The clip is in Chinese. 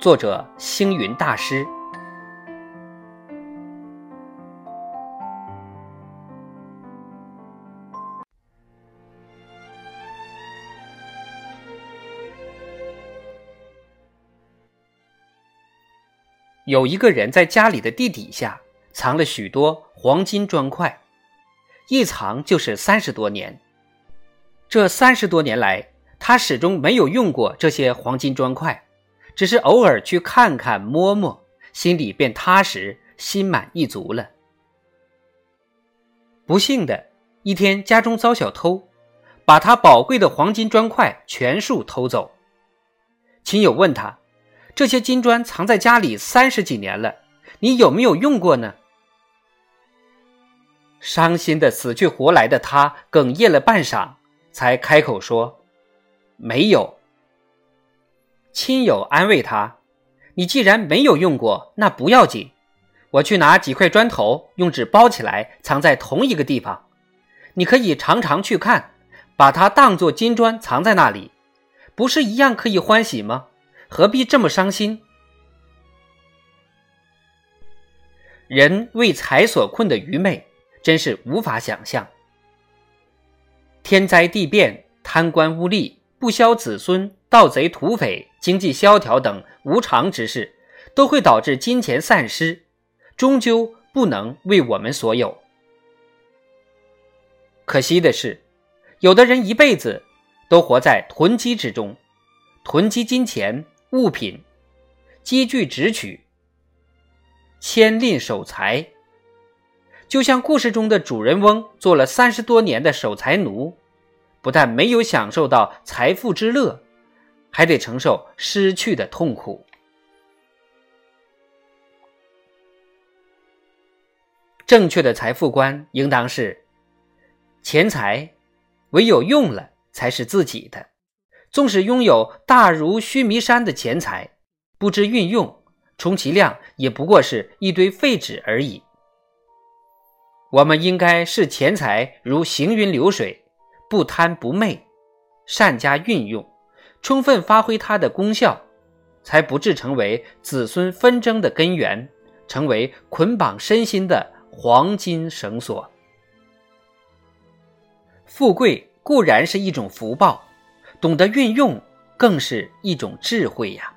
作者星云大师。有一个人在家里的地底下藏了许多黄金砖块，一藏就是三十多年。这三十多年来，他始终没有用过这些黄金砖块，只是偶尔去看看摸摸，心里便踏实，心满意足了。不幸的一天，家中遭小偷，把他宝贵的黄金砖块全数偷走。亲友问他。这些金砖藏在家里三十几年了，你有没有用过呢？伤心的死去活来的他哽咽了半晌，才开口说：“没有。”亲友安慰他：“你既然没有用过，那不要紧，我去拿几块砖头，用纸包起来，藏在同一个地方。你可以常常去看，把它当做金砖藏在那里，不是一样可以欢喜吗？”何必这么伤心？人为财所困的愚昧，真是无法想象。天灾地变、贪官污吏、不肖子孙、盗贼土匪、经济萧条等无常之事，都会导致金钱散失，终究不能为我们所有。可惜的是，有的人一辈子都活在囤积之中，囤积金钱。物品积聚直取，牵吝守财，就像故事中的主人翁做了三十多年的守财奴，不但没有享受到财富之乐，还得承受失去的痛苦。正确的财富观应当是：钱财唯有用了才是自己的。纵使拥有大如须弥山的钱财，不知运用，充其量也不过是一堆废纸而已。我们应该视钱财如行云流水，不贪不昧，善加运用，充分发挥它的功效，才不致成为子孙纷争的根源，成为捆绑身心的黄金绳索。富贵固然是一种福报。懂得运用，更是一种智慧呀。